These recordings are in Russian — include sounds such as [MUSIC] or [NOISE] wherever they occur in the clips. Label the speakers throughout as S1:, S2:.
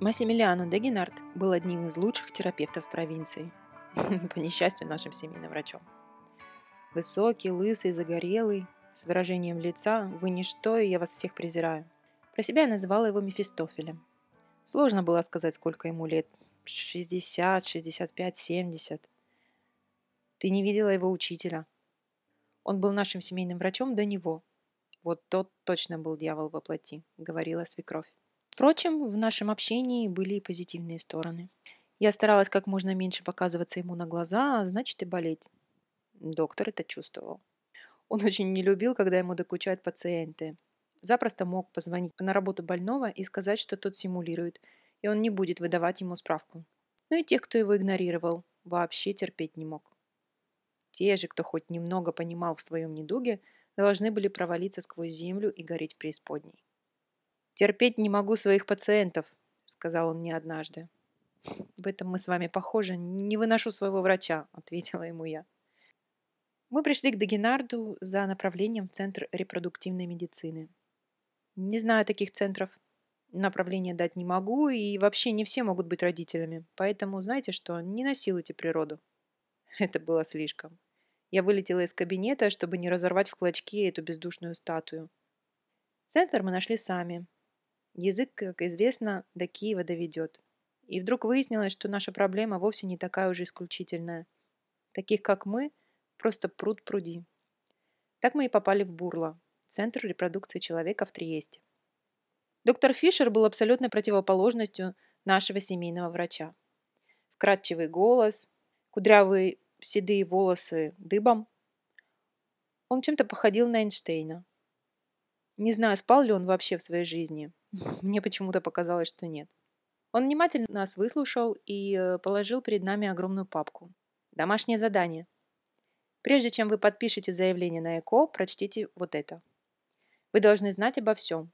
S1: Массимилиано Дегенард был одним из лучших терапевтов провинции, [LAUGHS] по несчастью нашим семейным врачом. Высокий, лысый, загорелый, с выражением лица «Вы ничто, и я вас всех презираю». Про себя я называла его Мефистофелем. Сложно было сказать, сколько ему лет. 60, 65, 70. Ты не видела его учителя. Он был нашим семейным врачом до него. Вот тот точно был дьявол во плоти, говорила свекровь. Впрочем, в нашем общении были и позитивные стороны. Я старалась как можно меньше показываться ему на глаза, а значит и болеть. Доктор это чувствовал. Он [LAUGHS] очень не любил, когда ему докучают пациенты. Запросто мог позвонить на работу больного и сказать, что тот симулирует, и он не будет выдавать ему справку. Но и тех, кто его игнорировал, вообще терпеть не мог. Те же, кто хоть немного понимал в своем недуге, должны были провалиться сквозь землю и гореть в преисподней. «Терпеть не могу своих пациентов», — сказал он мне однажды. «В этом мы с вами похожи. Не выношу своего врача», — ответила ему я. Мы пришли к Дагенарду за направлением в Центр репродуктивной медицины. Не знаю таких центров. Направление дать не могу, и вообще не все могут быть родителями. Поэтому, знаете что, не насилуйте природу. [LAUGHS] Это было слишком. Я вылетела из кабинета, чтобы не разорвать в клочки эту бездушную статую. Центр мы нашли сами, Язык, как известно, до Киева доведет. И вдруг выяснилось, что наша проблема вовсе не такая уже исключительная. Таких, как мы, просто пруд пруди. Так мы и попали в Бурло, центр репродукции человека в Триесте. Доктор Фишер был абсолютной противоположностью нашего семейного врача. Вкрадчивый голос, кудрявые седые волосы дыбом. Он чем-то походил на Эйнштейна. Не знаю, спал ли он вообще в своей жизни, [LAUGHS] мне почему-то показалось, что нет. Он внимательно нас выслушал и э, положил перед нами огромную папку. Домашнее задание. Прежде чем вы подпишете заявление на ЭКО, прочтите вот это. Вы должны знать обо всем.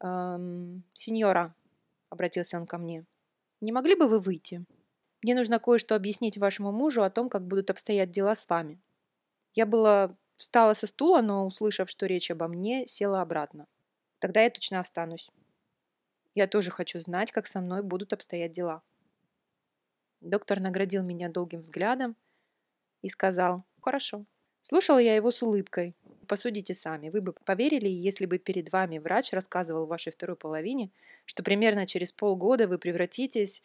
S1: «Эм, сеньора», — обратился он ко мне, — «не могли бы вы выйти? Мне нужно кое-что объяснить вашему мужу о том, как будут обстоять дела с вами». Я была встала со стула, но, услышав, что речь обо мне, села обратно. Тогда я точно останусь. Я тоже хочу знать, как со мной будут обстоять дела. Доктор наградил меня долгим взглядом и сказал «Хорошо». Слушала я его с улыбкой. Посудите сами. Вы бы поверили, если бы перед вами врач рассказывал вашей второй половине, что примерно через полгода вы превратитесь,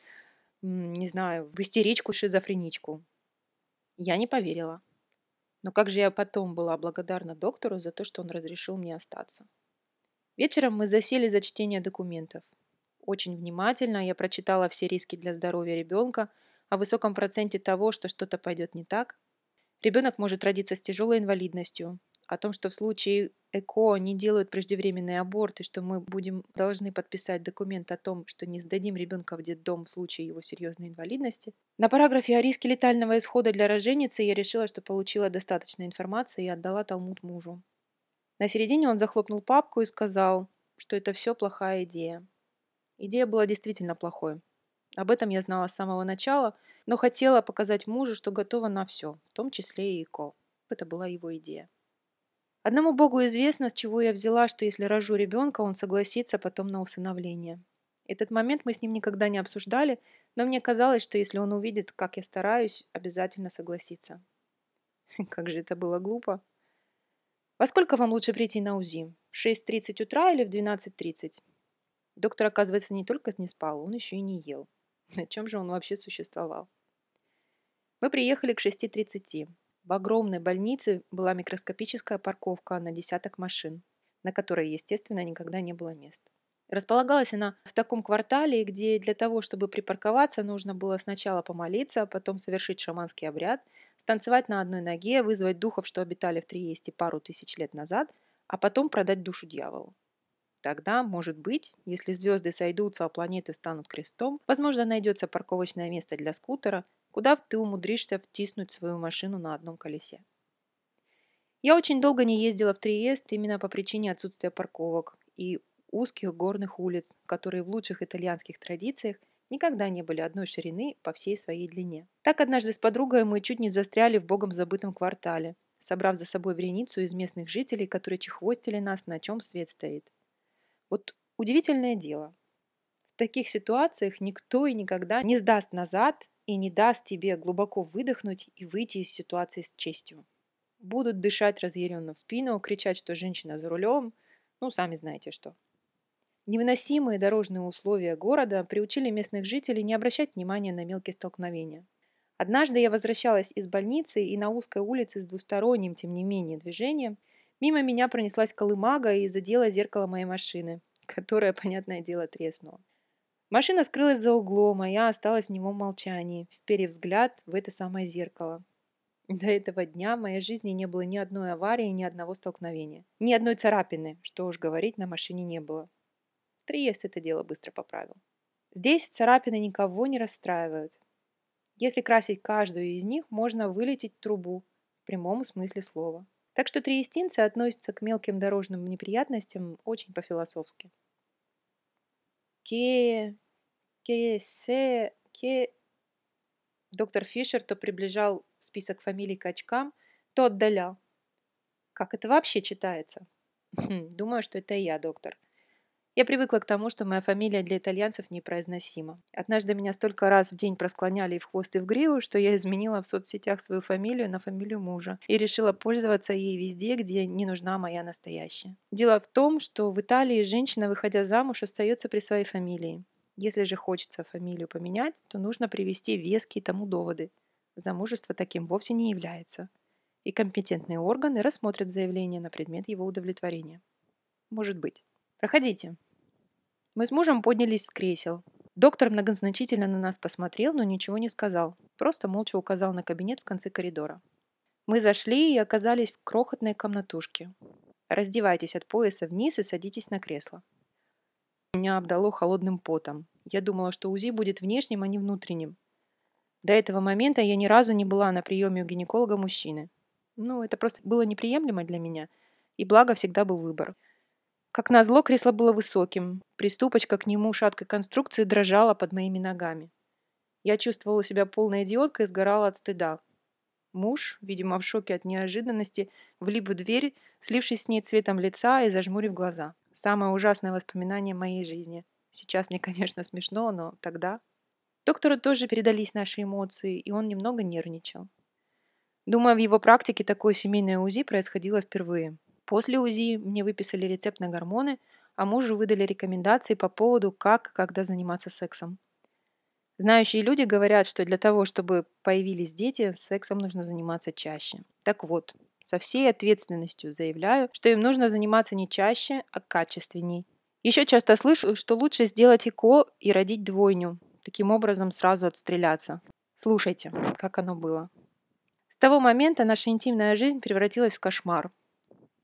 S1: не знаю, в истеричку-шизофреничку. Я не поверила. Но как же я потом была благодарна доктору за то, что он разрешил мне остаться. Вечером мы засели за чтение документов. Очень внимательно я прочитала все риски для здоровья ребенка, о высоком проценте того, что что-то пойдет не так. Ребенок может родиться с тяжелой инвалидностью, о том, что в случае ЭКО не делают преждевременный аборт, и что мы будем должны подписать документ о том, что не сдадим ребенка в детдом в случае его серьезной инвалидности. На параграфе о риске летального исхода для роженицы я решила, что получила достаточно информации и отдала Талмуд мужу. На середине он захлопнул папку и сказал, что это все плохая идея. Идея была действительно плохой. Об этом я знала с самого начала, но хотела показать мужу, что готова на все, в том числе и ИКО. Это была его идея. Одному Богу известно, с чего я взяла, что если рожу ребенка, он согласится потом на усыновление. Этот момент мы с ним никогда не обсуждали, но мне казалось, что если он увидит, как я стараюсь, обязательно согласится. [LAUGHS] Как же это было глупо. «Во сколько вам лучше прийти на УЗИ? В 6.30 утра или в 12.30?» Доктор, оказывается, не только не спал, он еще и не ел. [LAUGHS] На чем же он вообще существовал? Мы приехали к 6.30. В огромной больнице была микроскопическая парковка на десяток машин, на которой, естественно, никогда не было мест. Располагалась она в таком квартале, где для того, чтобы припарковаться, нужно было сначала помолиться, а потом совершить шаманский обряд – станцевать на одной ноге, вызвать духов, что обитали в Триесте пару тысяч лет назад, а потом продать душу дьяволу. Тогда, может быть, если звезды сойдутся, а планеты станут крестом, возможно, найдется парковочное место для скутера, куда ты умудришься втиснуть свою машину на одном колесе. Я очень долго не ездила в Триест именно по причине отсутствия парковок и узких горных улиц, которые в лучших итальянских традициях никогда не были одной ширины по всей своей длине. Так однажды с подругой мы чуть не застряли в богом забытом квартале, собрав за собой вереницу из местных жителей, которые чехвостили нас, на чем свет стоит. Вот удивительное дело. В таких ситуациях никто и никогда не сдаст назад и не даст тебе глубоко выдохнуть и выйти из ситуации с честью. Будут дышать разъяренно в спину, кричать, что женщина за рулем, ну, сами знаете что. Невыносимые дорожные условия города приучили местных жителей не обращать внимания на мелкие столкновения. Однажды я возвращалась из больницы, и на узкой улице с двусторонним, тем не менее, движением мимо меня пронеслась колымага и задела зеркало моей машины, [LAUGHS] которое, понятное дело, треснуло. Машина скрылась за углом, а я осталась в немом молчании, вперев взгляд в это самое зеркало. До этого дня в моей жизни не было ни одной аварии, ни одного столкновения. Ни одной царапины, что уж говорить, на машине не было. Триест это дело быстро поправил. Здесь царапины никого не расстраивают. Если красить каждую из них, можно вылететь трубу, в прямом смысле слова. Так что триестинцы относятся к мелким дорожным неприятностям очень по-философски. Ке Ке, Се, Ке... Доктор Фишер то приближал список фамилий к очкам, то отдалял. Как это вообще читается? Хм, думаю, что это я, доктор. Я привыкла к тому, что моя фамилия для итальянцев непроизносима. Однажды меня столько раз в день просклоняли и в хвост, и в гриву, что я изменила в соцсетях свою фамилию на фамилию мужа и решила пользоваться ей везде, где не нужна моя настоящая. Дело в том, что в Италии женщина, выходя замуж, остается при своей фамилии. Если же хочется фамилию поменять, то нужно привести веские тому доводы. Замужество таким вовсе не является. И компетентные органы рассмотрят заявление на предмет его удовлетворения. Может быть. Проходите. Мы с мужем поднялись с кресел. Доктор многозначительно на нас посмотрел, но ничего не сказал. Просто молча указал на кабинет в конце коридора. Мы зашли и оказались в крохотной комнатушке. Раздевайтесь от пояса вниз и садитесь на кресло. Меня обдало холодным потом. Я думала, что УЗИ будет внешним, а не внутренним. До этого момента я ни разу не была на приеме у гинеколога мужчины. Ну, это просто было неприемлемо для меня. И благо всегда был выбор. Как назло, кресло было высоким. Приступочка к нему шаткой конструкции дрожала под моими ногами. Я чувствовала себя полной идиоткой и сгорала от стыда. Муж, видимо, в шоке от неожиданности, влип в дверь, слившись с ней цветом лица и зажмурив глаза. Самое ужасное воспоминание моей жизни. Сейчас мне, [LAUGHS] конечно, смешно, но тогда... Доктору тоже передались наши эмоции, и он немного нервничал. Думаю, в его практике такое семейное УЗИ происходило впервые. После УЗИ мне выписали рецепт на гормоны, а мужу выдали рекомендации по поводу, как и когда заниматься сексом. Знающие люди говорят, что для того, чтобы появились дети, сексом нужно заниматься чаще. Так вот, со всей ответственностью заявляю, что им нужно заниматься не чаще, а качественней. Еще часто слышу, что лучше сделать ЭКО и родить двойню. Таким образом сразу отстреляться. Слушайте, как оно было. С того момента наша интимная жизнь превратилась в кошмар.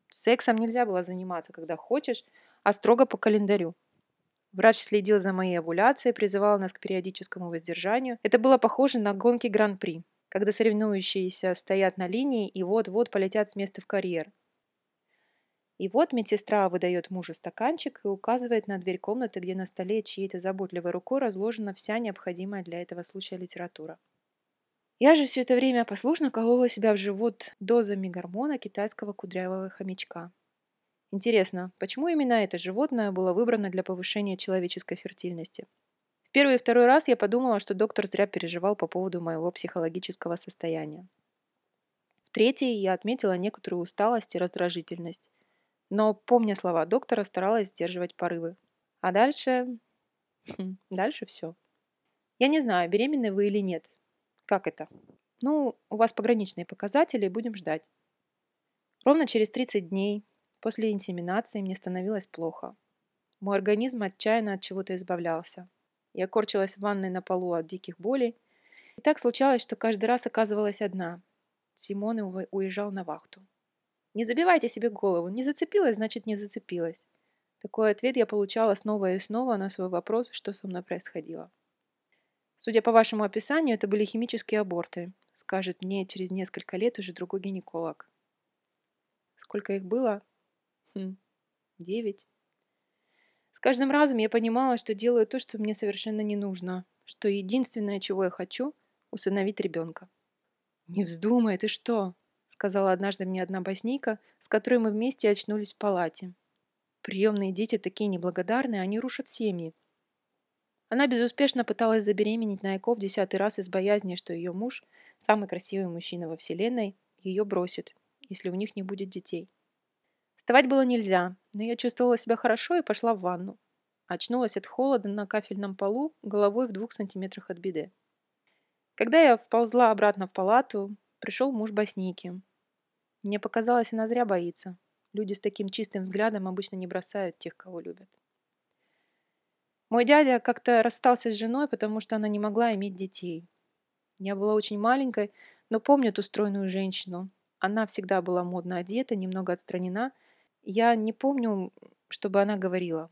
S1: Сексом нельзя было заниматься, когда хочешь, а строго по календарю. Врач следил за моей овуляцией, призывал нас к периодическому воздержанию. Это было похоже на гонки Гран-при когда соревнующиеся стоят на линии и вот-вот полетят с места в карьер. И вот медсестра выдает мужу стаканчик и указывает на дверь комнаты, где на столе чьей-то заботливой рукой разложена вся необходимая для этого случая литература. Я же все это время послушно колола себя в живот дозами гормона китайского кудрявого хомячка. Интересно, почему именно это животное было выбрано для повышения человеческой фертильности? В первый и второй раз я подумала, что доктор зря переживал по поводу моего психологического состояния. В третий я отметила некоторую усталость и раздражительность. Но, помня слова доктора, старалась сдерживать порывы. А дальше... Хм, дальше все. Я не знаю, беременны вы или нет. Как это? Ну, у вас пограничные показатели, будем ждать. Ровно через 30 дней после инсеминации мне становилось плохо. Мой организм отчаянно от чего-то избавлялся. Я корчилась в ванной на полу от диких болей. И так случалось, что каждый раз оказывалась одна. Симон уезжал на вахту. Не забивайте себе голову. Не зацепилась, значит, не зацепилась. Такой ответ я получала снова и снова на свой вопрос, что со мной происходило. Судя по вашему описанию, это были химические аборты, скажет мне через несколько лет уже другой гинеколог. Сколько их было? Хм, девять. С каждым разом я понимала, что делаю то, что мне совершенно не нужно, что единственное, чего я хочу – усыновить ребенка. «Не вздумай, ты что?» – сказала однажды мне одна боснийка, с которой мы вместе очнулись в палате. «Приемные дети такие неблагодарные, они рушат семьи». Она безуспешно пыталась забеременеть на Эко в десятый раз из боязни, что ее муж, самый красивый мужчина во Вселенной, ее бросит, если у них не будет детей. Вставать было нельзя, но я чувствовала себя хорошо и пошла в ванну. Очнулась от холода на кафельном полу, головой в двух сантиметрах от беды. Когда я вползла обратно в палату, пришел муж Босники. Мне показалось, она зря боится. Люди с таким чистым взглядом обычно не бросают тех, кого любят. Мой дядя как-то расстался с женой, потому что она не могла иметь детей. Я была очень маленькой, но помню ту стройную женщину. Она всегда была модно одета, немного отстранена. Я не помню, чтобы она говорила.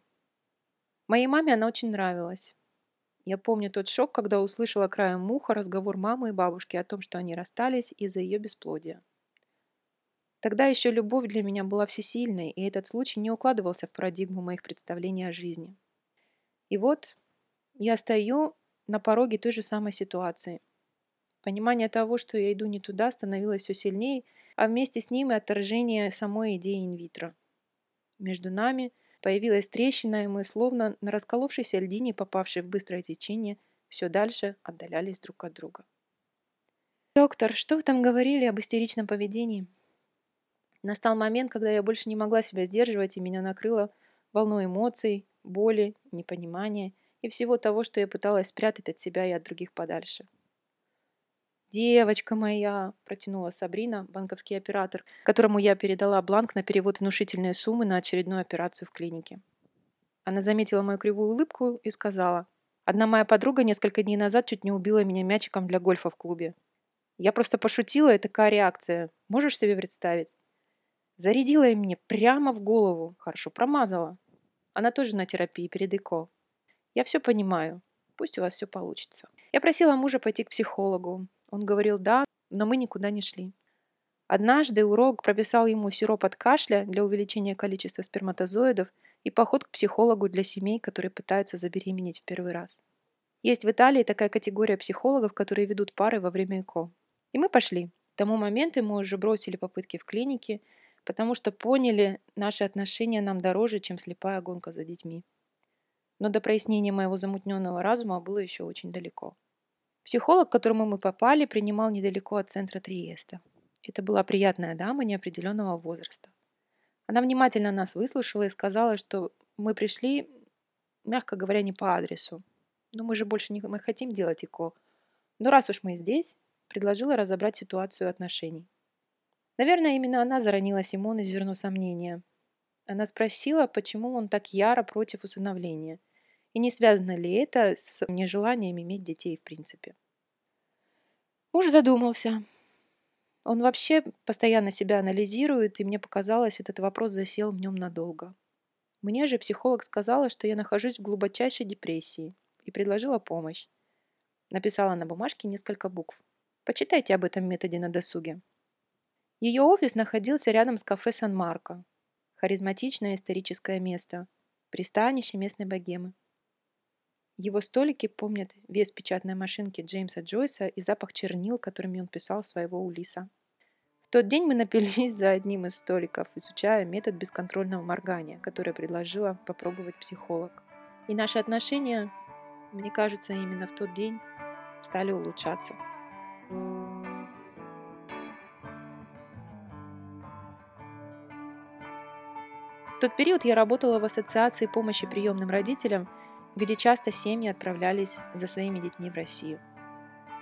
S1: Моей маме она очень нравилась. Я помню тот шок, когда услышала краем муха разговор мамы и бабушки о том, что они расстались из-за ее бесплодия. Тогда еще любовь для меня была всесильной, и этот случай не укладывался в парадигму моих представлений о жизни. И вот я стою на пороге той же самой ситуации. Понимание того, что я иду не туда, становилось все сильнее, а вместе с ним и отторжение самой идеи инвитро. Между нами – Появилась трещина, и мы, словно на расколовшейся льдине, попавшей в быстрое течение, все дальше отдалялись друг от друга. «Доктор, что вы там говорили об истеричном поведении?» Настал момент, когда я больше не могла себя сдерживать, и меня накрыло волной эмоций, боли, непонимания и всего того, что я пыталась спрятать от себя и от других подальше. «Девочка моя!» – протянула Сабрина, банковский оператор, которому я передала бланк на перевод внушительной суммы на очередную операцию в клинике. Она заметила мою кривую улыбку и сказала, «Одна моя подруга несколько дней назад чуть не убила меня мячиком для гольфа в клубе. Я просто пошутила, и такая реакция. Можешь себе представить?» Зарядила им мне прямо в голову. Хорошо промазала. Она тоже на терапии перед ЭКО. Я все понимаю. Пусть у вас все получится. Я просила мужа пойти к психологу. Он говорил «да», но мы никуда не шли. Однажды уролог прописал ему сироп от кашля для увеличения количества сперматозоидов и поход к психологу для семей, которые пытаются забеременеть в первый раз. Есть в Италии такая категория психологов, которые ведут пары во время ЭКО. И мы пошли. К тому моменту мы уже бросили попытки в клинике, потому что поняли, наши отношения нам дороже, чем слепая гонка за детьми. Но до прояснения моего замутненного разума было еще очень далеко. Психолог, к которому мы попали, принимал недалеко от центра Триеста. Это была приятная дама неопределенного возраста. Она внимательно нас выслушала и сказала, что мы пришли, мягко говоря, не по адресу. Но мы же больше не мы хотим делать ИКО. Но раз уж мы здесь, предложила разобрать ситуацию отношений. Наверное, именно она заронила Симону зерно сомнения. Она спросила, почему он так яро против усыновления. И не связано ли это с нежеланием иметь детей в принципе? Муж задумался. Он вообще постоянно себя анализирует, и мне показалось, этот вопрос засел в нем надолго. Мне же психолог сказала, что я нахожусь в глубочайшей депрессии и предложила помощь. Написала на бумажке несколько букв. Почитайте об этом методе на досуге. Ее офис находился рядом с кафе Сан-Марко. Харизматичное историческое место. Пристанище местной богемы. Его столики помнят вес печатной машинки Джеймса Джойса и запах чернил, которыми он писал своего Улиса. В тот день мы напились за одним из столиков, изучая метод бесконтрольного моргания, который предложила попробовать психолог. И наши отношения, мне кажется, именно в тот день стали улучшаться. В тот период я работала в ассоциации помощи приемным родителям – где часто семьи отправлялись за своими детьми в Россию.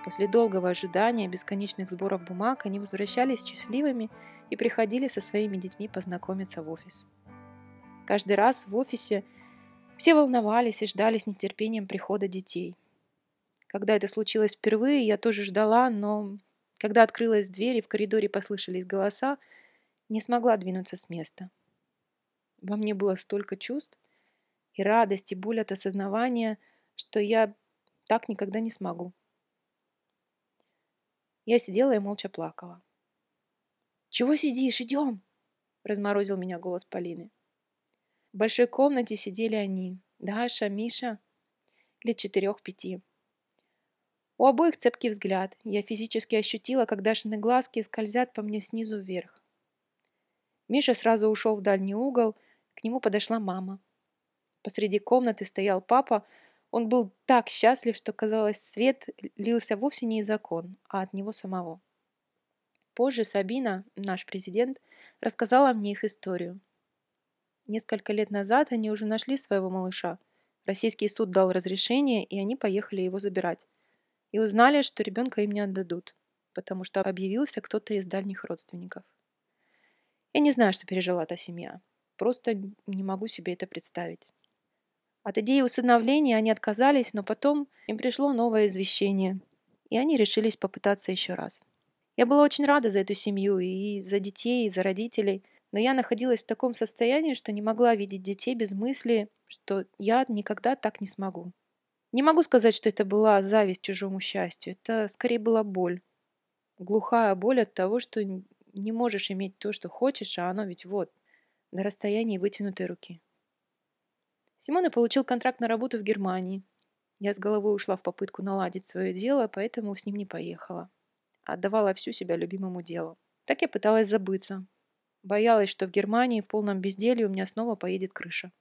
S1: После долгого ожидания бесконечных сборов бумаг они возвращались счастливыми и приходили со своими детьми познакомиться в офис. Каждый раз в офисе все волновались и ждали с нетерпением прихода детей. Когда это случилось впервые, я тоже ждала, но когда открылась дверь и в коридоре послышались голоса, не смогла двинуться с места. Во мне было столько чувств, и радость, и боль от осознавания, что я так никогда не смогу. Я сидела и молча плакала. «Чего сидишь? Идем!» — разморозил меня голос Полины. В большой комнате сидели они, Даша, Миша, лет четырех-пяти. У обоих цепкий взгляд. Я физически ощутила, как Дашины глазки скользят по мне снизу вверх. Миша сразу ушел в дальний угол, к нему подошла мама. Посреди комнаты стоял папа, Он был так счастлив, что, казалось, свет лился вовсе не из окон, а от него самого. Позже Сабина, наш президент, рассказала мне их историю. Несколько лет назад они уже нашли своего малыша. Российский суд дал разрешение, и они поехали его забирать. И узнали, что ребенка им не отдадут, потому что объявился кто-то из дальних родственников. Я не знаю, что пережила та семья. Просто не могу себе это представить. От идеи усыновления они отказались, но потом им пришло новое извещение, и они решились попытаться еще раз. Я была очень рада за эту семью, и за детей, и за родителей, но я находилась в таком состоянии, что не могла видеть детей без мысли, что я никогда так не смогу. Не могу сказать, что это была зависть чужому счастью, это скорее была боль. Глухая боль от того, что не можешь иметь то, что хочешь, а оно ведь вот, на расстоянии вытянутой руки. Симона получил контракт на работу в Германии. Я с головой ушла в попытку наладить свое дело, поэтому с ним не поехала. Отдавала всю себя любимому делу. Так я пыталась забыться. Боялась, что в Германии в полном безделье у меня снова поедет крыша.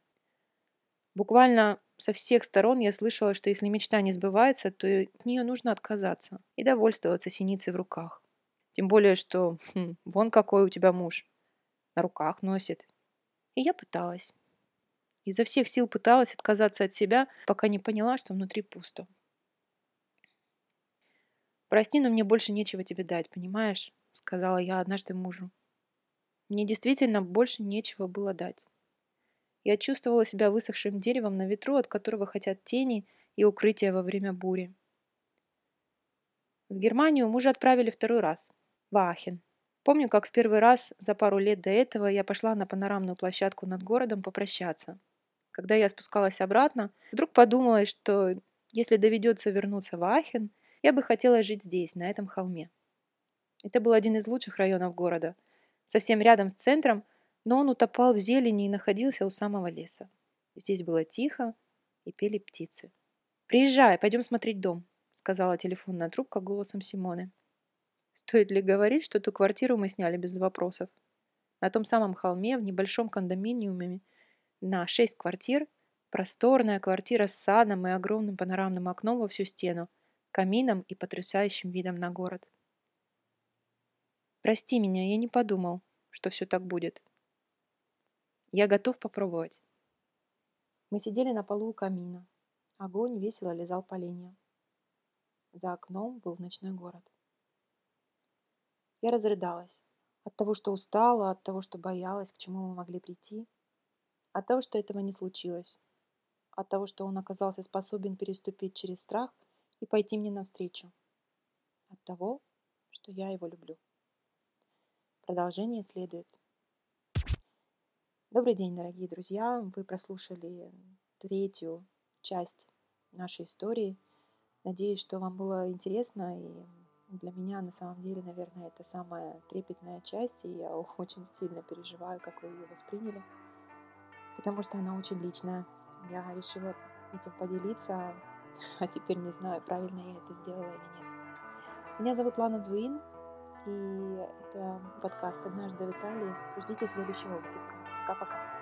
S1: Буквально со всех сторон я слышала, что если мечта не сбывается, то от нее нужно отказаться и довольствоваться синицей в руках. Тем более, что хм, вон какой у тебя муж. На руках носит. И я пыталась. Изо всех сил пыталась отказаться от себя, пока не поняла, что внутри пусто. «Прости, но мне больше нечего тебе дать, понимаешь?» — сказала я однажды мужу. Мне действительно больше нечего было дать. Я чувствовала себя высохшим деревом на ветру, от которого хотят тени и укрытия во время бури. В Германию мужа отправили второй раз, в Ахен. Помню, как в первый раз за пару лет до этого я пошла на панорамную площадку над городом попрощаться. Когда я спускалась обратно, вдруг подумала, что если доведется вернуться в Ахен, я бы хотела жить здесь, на этом холме. Это был один из лучших районов города, совсем рядом с центром, но он утопал в зелени и находился у самого леса. Здесь было тихо и пели птицы. «Приезжай, пойдем смотреть дом», — сказала телефонная трубка голосом Симоны. Стоит ли говорить, что ту квартиру мы сняли без вопросов? На том самом холме, в небольшом кондоминиуме, на шесть квартир, просторная квартира с садом и огромным панорамным окном во всю стену, камином и потрясающим видом на город. Прости меня, я не подумал, что все так будет. Я готов попробовать. Мы сидели на полу у камина. Огонь весело лизал поленья. За окном был ночной город. Я разрыдалась. От того, что устала, от того, что боялась, к чему мы могли прийти. От того, что этого не случилось. От того, что он оказался способен переступить через страх и пойти мне навстречу. От того, что я его люблю. Продолжение следует. Добрый день, дорогие друзья! Вы прослушали третью часть нашей истории. Надеюсь, что вам было интересно и для меня на самом деле, наверное, это самая трепетная часть, и я очень сильно переживаю, как вы ее восприняли потому что она очень личная. Я решила этим поделиться, [LAUGHS] а теперь не знаю, правильно я это сделала или нет. Меня зовут Лана Дзуин, и это подкаст «Однажды в Италии». Ждите следующего выпуска. Пока-пока.